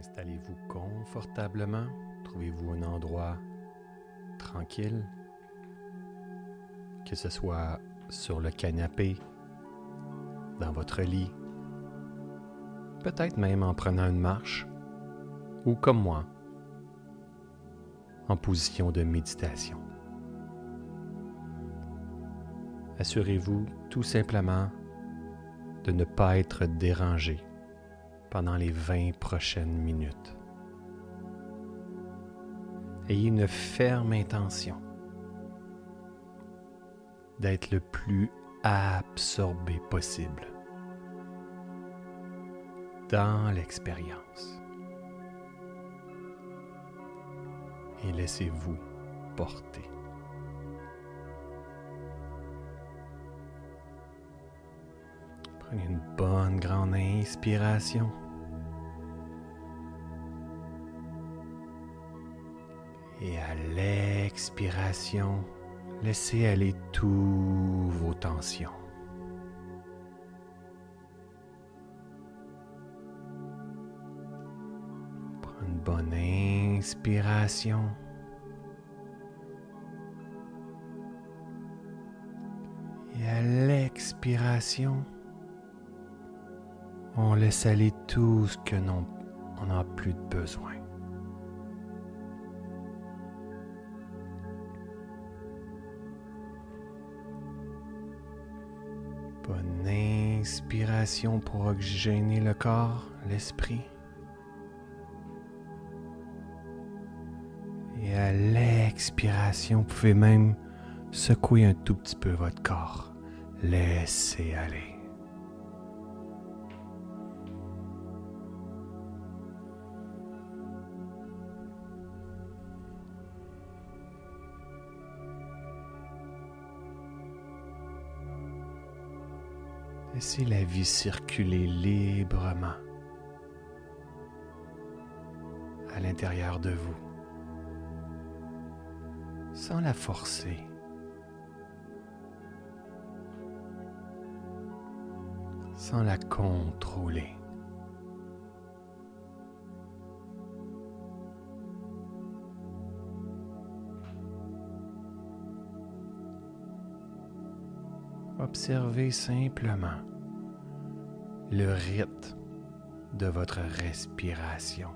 Installez-vous confortablement. Trouvez-vous un endroit tranquille, que ce soit sur le canapé, dans votre lit, peut-être même en prenant une marche, ou comme moi, en position de méditation. Assurez-vous tout simplement de ne pas être dérangé pendant les 20 prochaines minutes. Ayez une ferme intention d'être le plus absorbé possible dans l'expérience. Et laissez-vous porter. Prenez une bonne grande inspiration. À l'expiration, laissez aller toutes vos tensions. Une bonne inspiration. Et à l'expiration, on laisse aller tout ce que l'on n'a plus de besoin. Bonne inspiration pour oxygéner le corps, l'esprit. Et à l'expiration, vous pouvez même secouer un tout petit peu votre corps. Laissez aller. Laissez la vie circuler librement à l'intérieur de vous, sans la forcer. sans la contrôler. Observez simplement le rythme de votre respiration.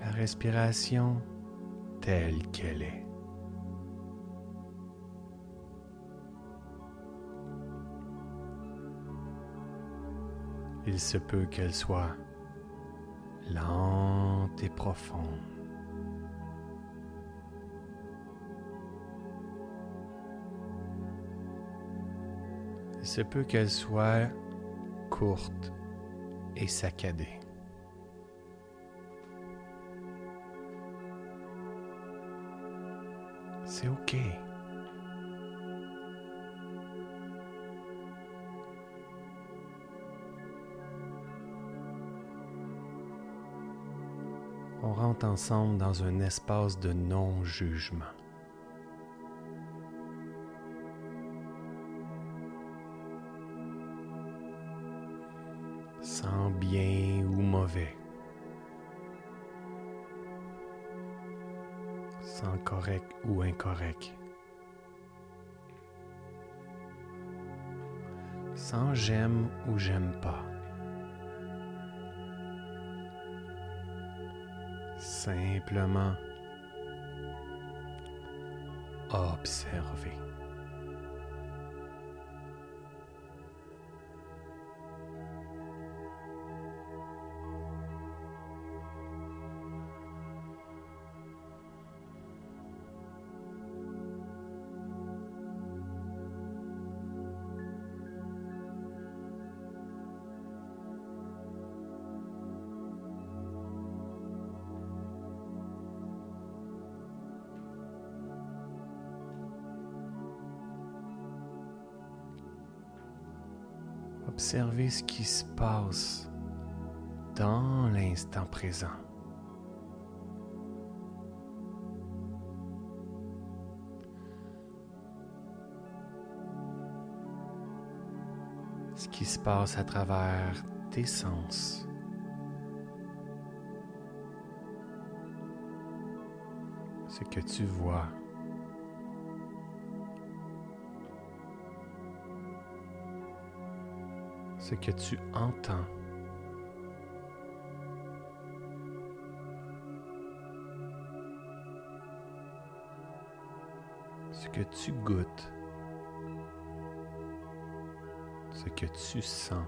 La respiration telle qu'elle est. Il se peut qu'elle soit lente et profonde. Il se peut qu'elle soit courte et saccadée. C'est OK. On rentre ensemble dans un espace de non-jugement. Sans correct ou incorrect. Sans j'aime ou j'aime pas. Simplement observer. Observez ce qui se passe dans l'instant présent. ce qui se passe à travers tes sens. Ce que tu vois. Ce que tu entends. Ce que tu goûtes. ce que tu sens.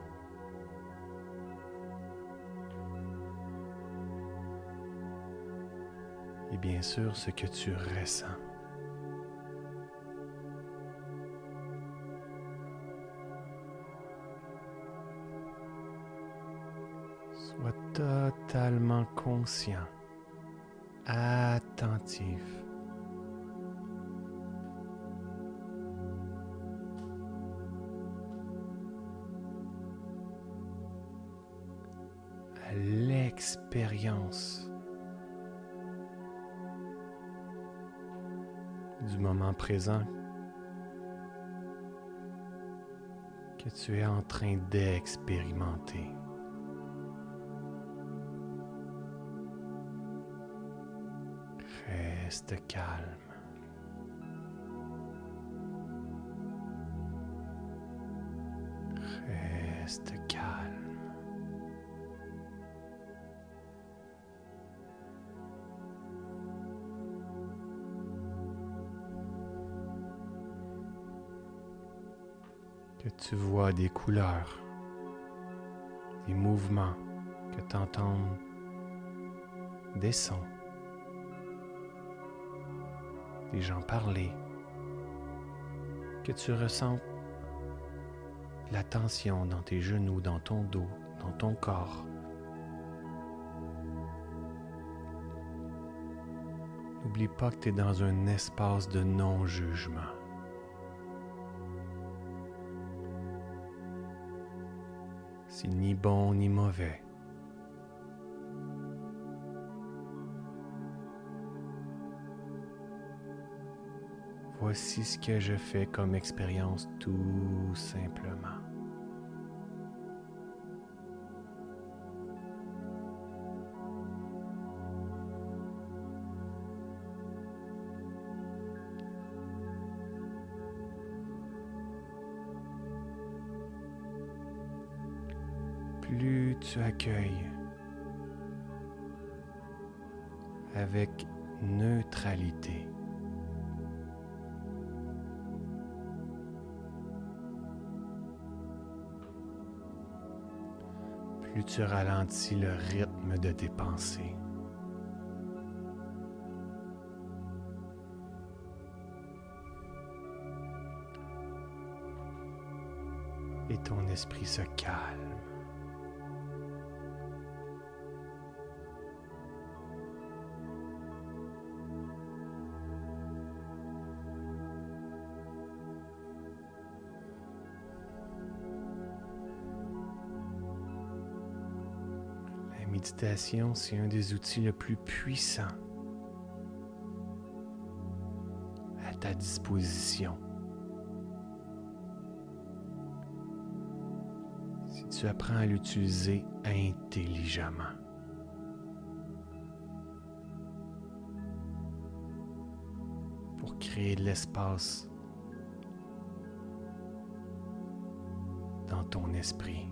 Et bien sûr, ce que tu ressens. Totalement conscient, attentif. l'expérience du moment présent que tu es en train d'expérimenter. Reste calme. Reste calme. que tu vois des couleurs, des mouvements, que tu entends des sons, des gens parler, que tu ressens la tension dans tes genoux, dans ton dos, dans ton corps. N'oublie pas que tu es dans un espace de non-jugement. C'est ni bon ni mauvais. Voici ce que je fais comme expérience tout simplement. plus tu accueilles avec neutralité. Tu ralentis le rythme de tes pensées. Et ton esprit se calme. C'est un des outils le plus puissants à ta disposition. Si tu apprends à l'utiliser intelligemment. Pour créer de l'espace dans ton esprit.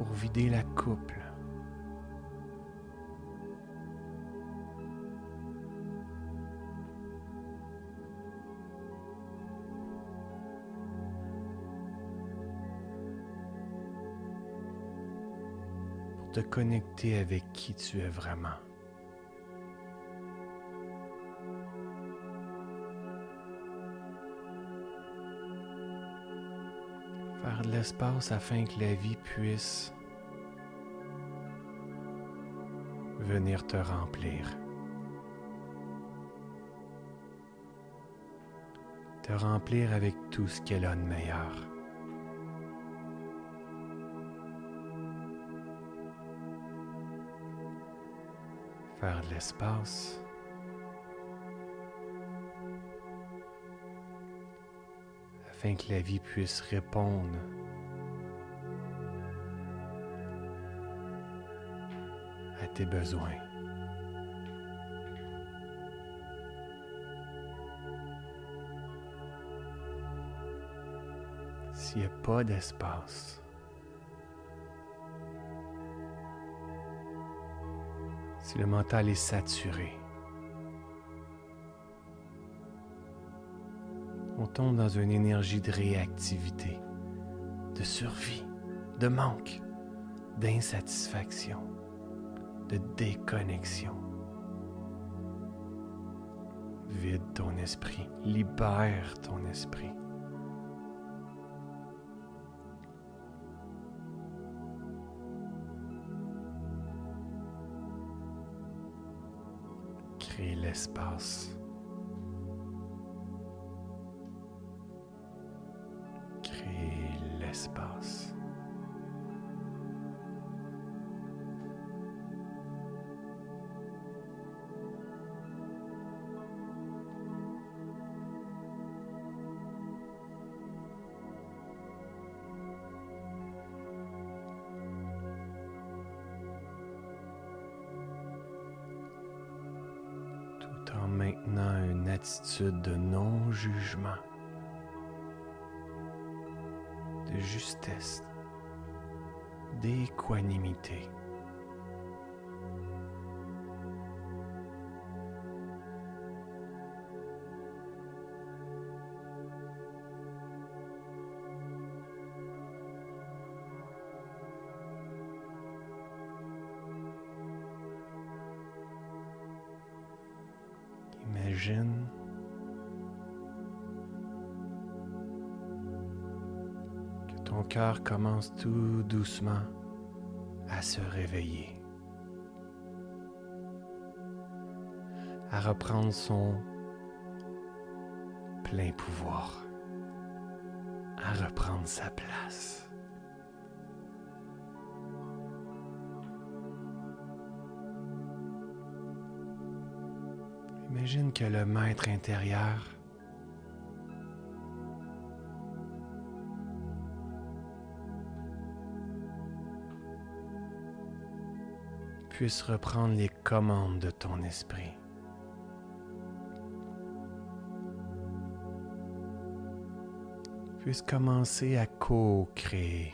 Pour vider la couple. Pour te connecter avec qui tu es vraiment. Faire de l'espace afin que la vie puisse venir te remplir. Te remplir avec tout ce qu'elle a de meilleur. Faire de l'espace afin que la vie puisse répondre. À tes besoins. S'il n'y a pas d'espace, si le mental est saturé, on tombe dans une énergie de réactivité, de survie, de manque, d'insatisfaction, de déconnexion. Vide ton esprit, libère ton esprit. Tout en maintenant une attitude de non-jugement, justesse, d'équanimité. Imagine cœur commence tout doucement à se réveiller, à reprendre son plein pouvoir, à reprendre sa place. Imagine que le maître intérieur puisse reprendre les commandes de ton esprit. Puisse commencer à co-créer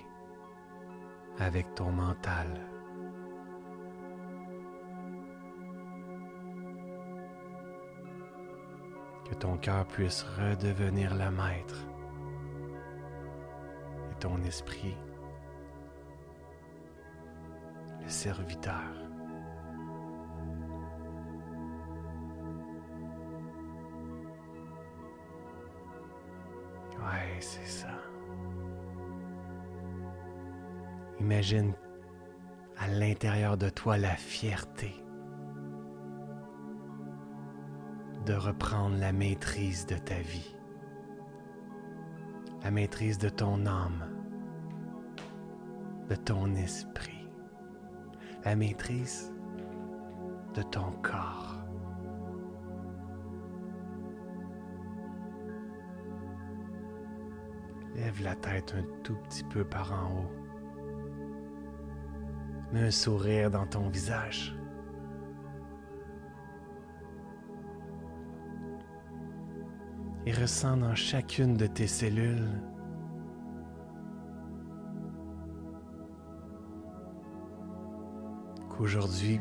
avec ton mental. que ton cœur puisse redevenir le maître et ton esprit le serviteur. C'est ça. Imagine à l'intérieur de toi la fierté de reprendre la maîtrise de ta vie, la maîtrise de ton âme, de ton esprit, la maîtrise de ton corps. La tête un tout petit peu par en haut. Mets un sourire dans ton visage. et ressens dans chacune de tes cellules qu'aujourd'hui,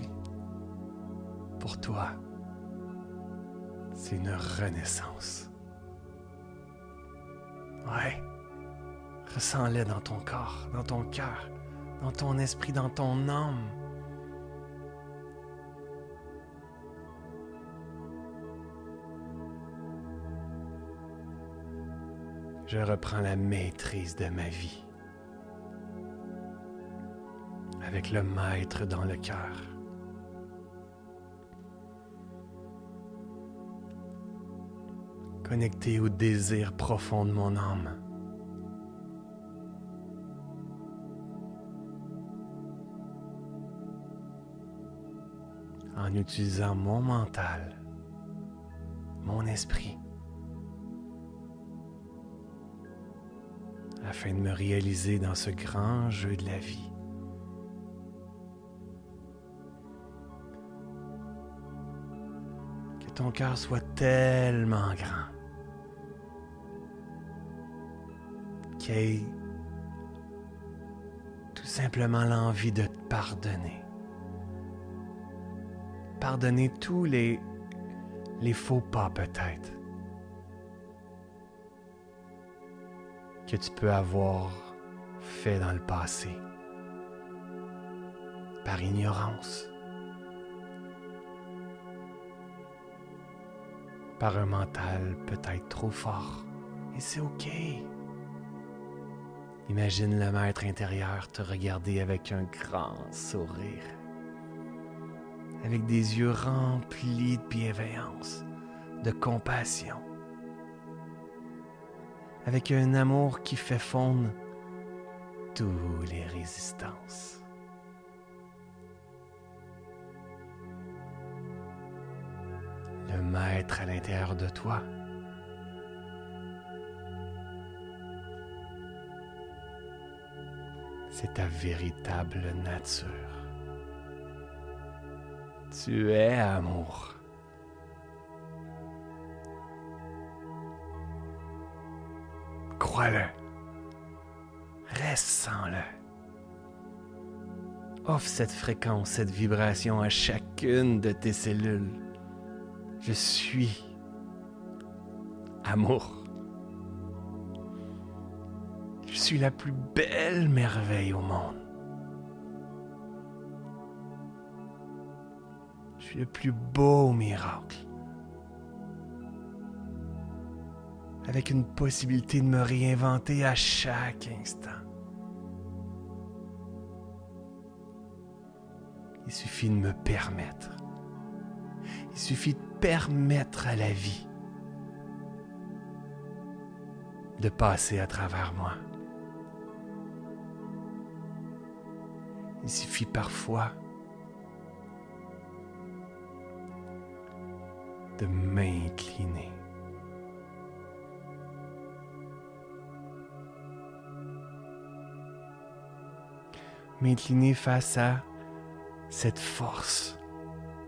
pour toi, c'est une renaissance. Ouais, ressens-le dans ton corps, dans ton cœur, dans ton esprit, dans ton âme. je reprends la maîtrise de ma vie avec le maître dans le cœur. Connecté au désir profond de mon âme. En utilisant mon mental, mon esprit afin de me réaliser dans ce grand jeu de la vie. Que ton cœur soit tellement grand qu'il ait tout simplement l'envie de te pardonner. Pardonner tous les, les faux pas peut-être que tu peux avoir fait dans le passé par ignorance, par un mental peut-être trop fort. Et c'est OK. Imagine le maître intérieur te regarder avec un grand sourire, avec des yeux remplis de bienveillance, de compassion avec un amour qui fait fondre toutes les résistances. Le maître à l'intérieur de toi. C'est ta véritable nature. Tu es amour. Crois-le. Ressens-le. Offre cette fréquence, cette vibration à chacune de tes cellules. Je suis amour. Je suis la plus belle merveille au monde. Le plus beau miracle. avec une possibilité de me réinventer à chaque instant. Il suffit de me permettre. Il suffit de permettre à la vie de passer à travers moi. Il suffit parfois de m'incliner. m'incliner face à cette force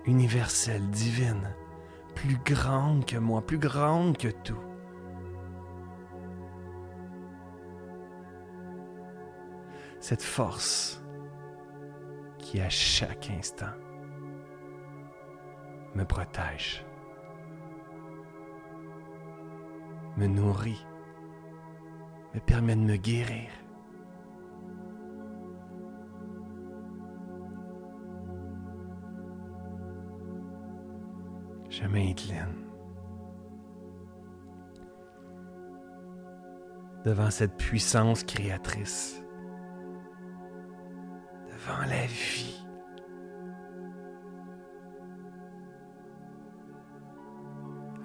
universelle, divine, plus grande que moi, plus grande que tout. Cette force qui à chaque instant me protège, me nourrit, me permet de me guérir. Je m'incline devant cette puissance créatrice, devant la vie.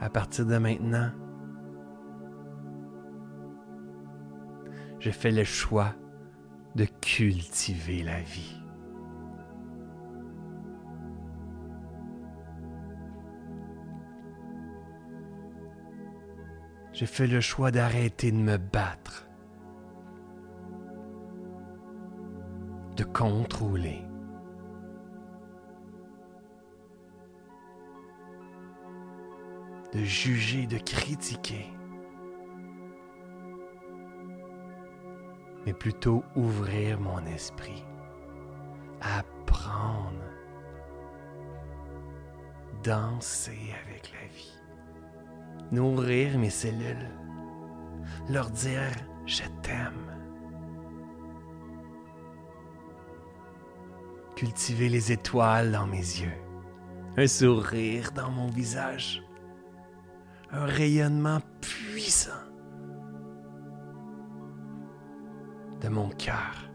À partir de maintenant, je fais le choix de cultiver la vie. j'ai fait le choix d'arrêter de me battre, de contrôler. de juger, de critiquer, mais plutôt ouvrir mon esprit, apprendre, danser avec la vie nourrir mes cellules, leur dire je t'aime. Cultiver les étoiles dans mes yeux, un sourire dans mon visage, un rayonnement puissant mon cœur,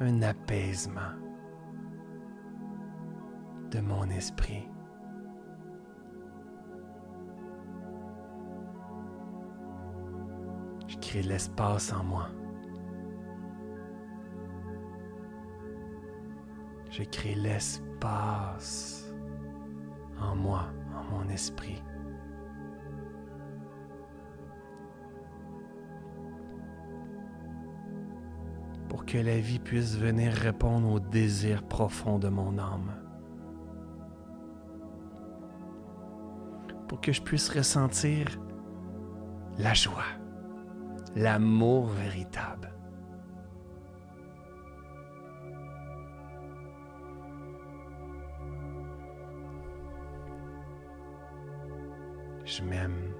un apaisement de mon esprit. crée l'espace en moi. Je crée l'espace en moi, en mon esprit. Pour que la vie puisse venir répondre aux désirs profonds de mon âme. Pour que je puisse ressentir la joie, l'amour véritable. Je m'aime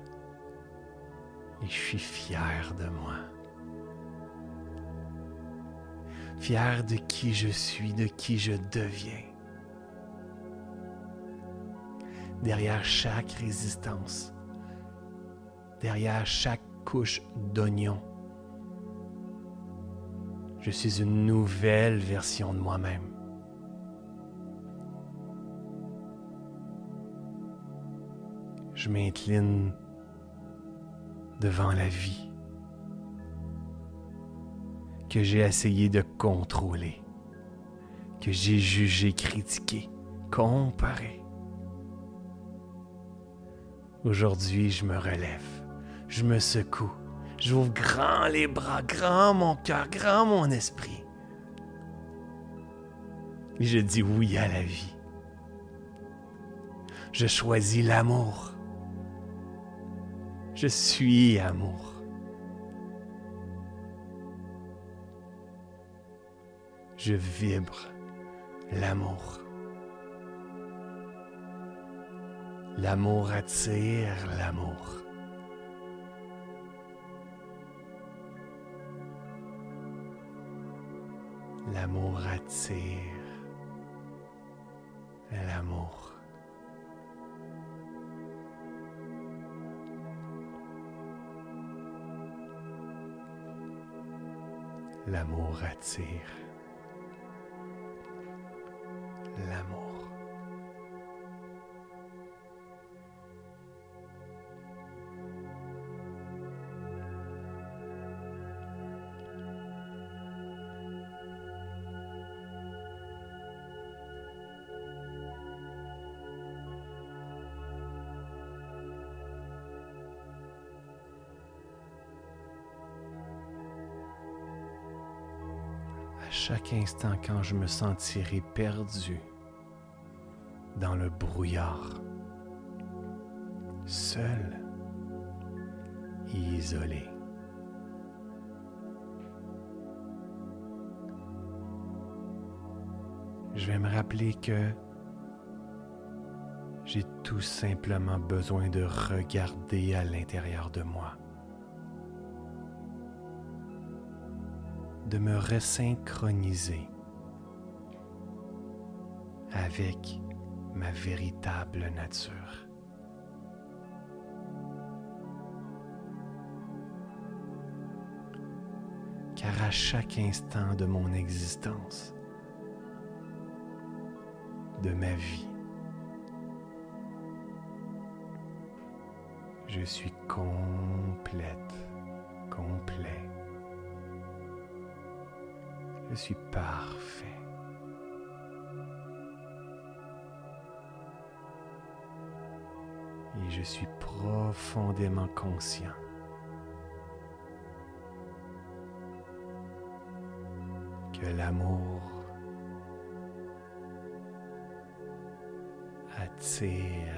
et je suis fier de moi. Fier de qui je suis, de qui je deviens. Derrière chaque résistance, derrière chaque couche d'oignon, je suis une nouvelle version de moi-même. Je m'incline devant la vie que j'ai essayé de contrôler, que j'ai jugé, critiqué, comparé. Aujourd'hui, je me relève, je me secoue, j'ouvre grand les bras, grand mon cœur, grand mon esprit. Et je dis oui à la vie. Je choisis l'amour. Je suis amour. Je vibre l'amour. L'amour attire l'amour. L'amour attire l'amour. L'amour attire. L'amour. À chaque instant quand je me sentirai perdu dans le brouillard, seul isolé. Je vais me rappeler que j'ai tout simplement besoin de regarder à l'intérieur de moi. de me resynchroniser avec ma véritable nature. Car à chaque instant de mon existence, de ma vie, je suis complète, complet. Je suis parfait. Et je suis profondément conscient que l'amour attire.